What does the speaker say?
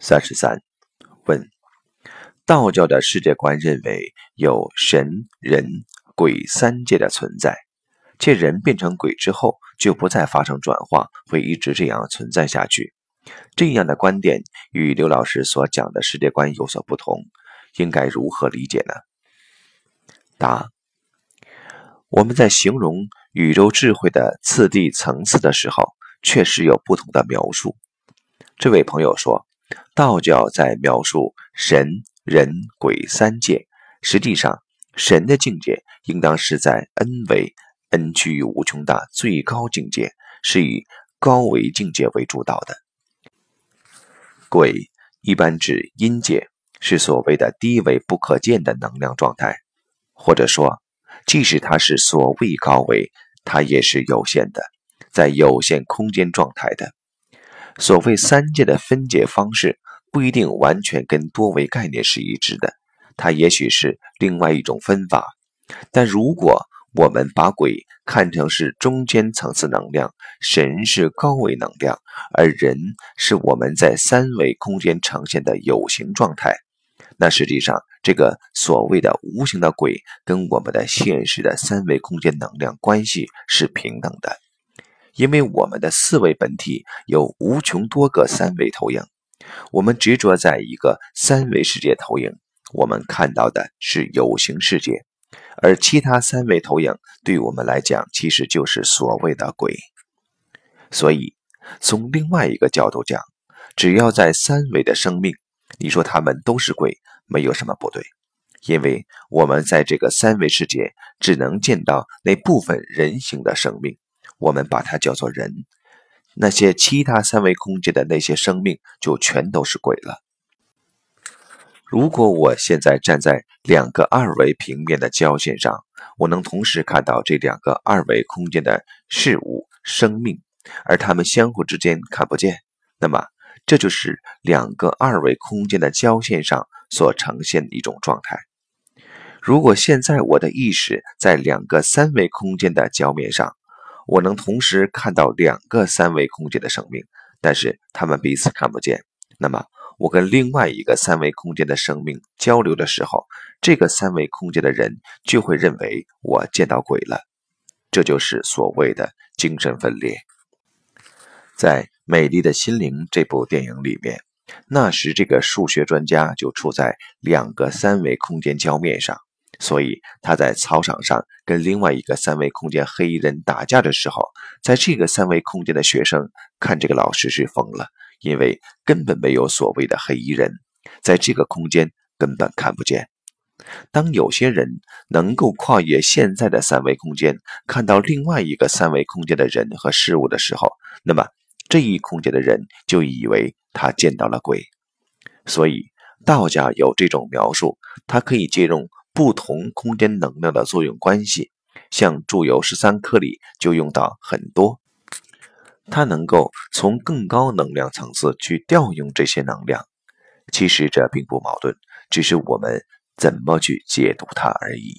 三十三，问：道教的世界观认为有神、人、鬼三界的存在，且人变成鬼之后就不再发生转化，会一直这样存在下去。这样的观点与刘老师所讲的世界观有所不同，应该如何理解呢？答：我们在形容宇宙智慧的次第层次的时候，确实有不同的描述。这位朋友说。道教在描述神、人、鬼三界，实际上，神的境界应当是在 n 维、n 趋于无穷大最高境界，是以高维境界为主导的。鬼一般指阴界，是所谓的低维不可见的能量状态，或者说，即使它是所谓高维，它也是有限的，在有限空间状态的。所谓三界的分解方式不一定完全跟多维概念是一致的，它也许是另外一种分法。但如果我们把鬼看成是中间层次能量，神是高维能量，而人是我们在三维空间呈现的有形状态，那实际上这个所谓的无形的鬼跟我们的现实的三维空间能量关系是平等的。因为我们的四维本体有无穷多个三维投影，我们执着在一个三维世界投影，我们看到的是有形世界，而其他三维投影对我们来讲其实就是所谓的鬼。所以，从另外一个角度讲，只要在三维的生命，你说他们都是鬼，没有什么不对，因为我们在这个三维世界只能见到那部分人形的生命。我们把它叫做人，那些其他三维空间的那些生命就全都是鬼了。如果我现在站在两个二维平面的交线上，我能同时看到这两个二维空间的事物、生命，而它们相互之间看不见，那么这就是两个二维空间的交线上所呈现的一种状态。如果现在我的意识在两个三维空间的交面上，我能同时看到两个三维空间的生命，但是他们彼此看不见。那么，我跟另外一个三维空间的生命交流的时候，这个三维空间的人就会认为我见到鬼了。这就是所谓的精神分裂。在《美丽的心灵》这部电影里面，那时这个数学专家就处在两个三维空间交面上。所以他在操场上跟另外一个三维空间黑衣人打架的时候，在这个三维空间的学生看这个老师是疯了，因为根本没有所谓的黑衣人，在这个空间根本看不见。当有些人能够跨越现在的三维空间，看到另外一个三维空间的人和事物的时候，那么这一空间的人就以为他见到了鬼。所以道家有这种描述，他可以借用。不同空间能量的作用关系，像注有十三课里就用到很多。它能够从更高能量层次去调用这些能量，其实这并不矛盾，只是我们怎么去解读它而已。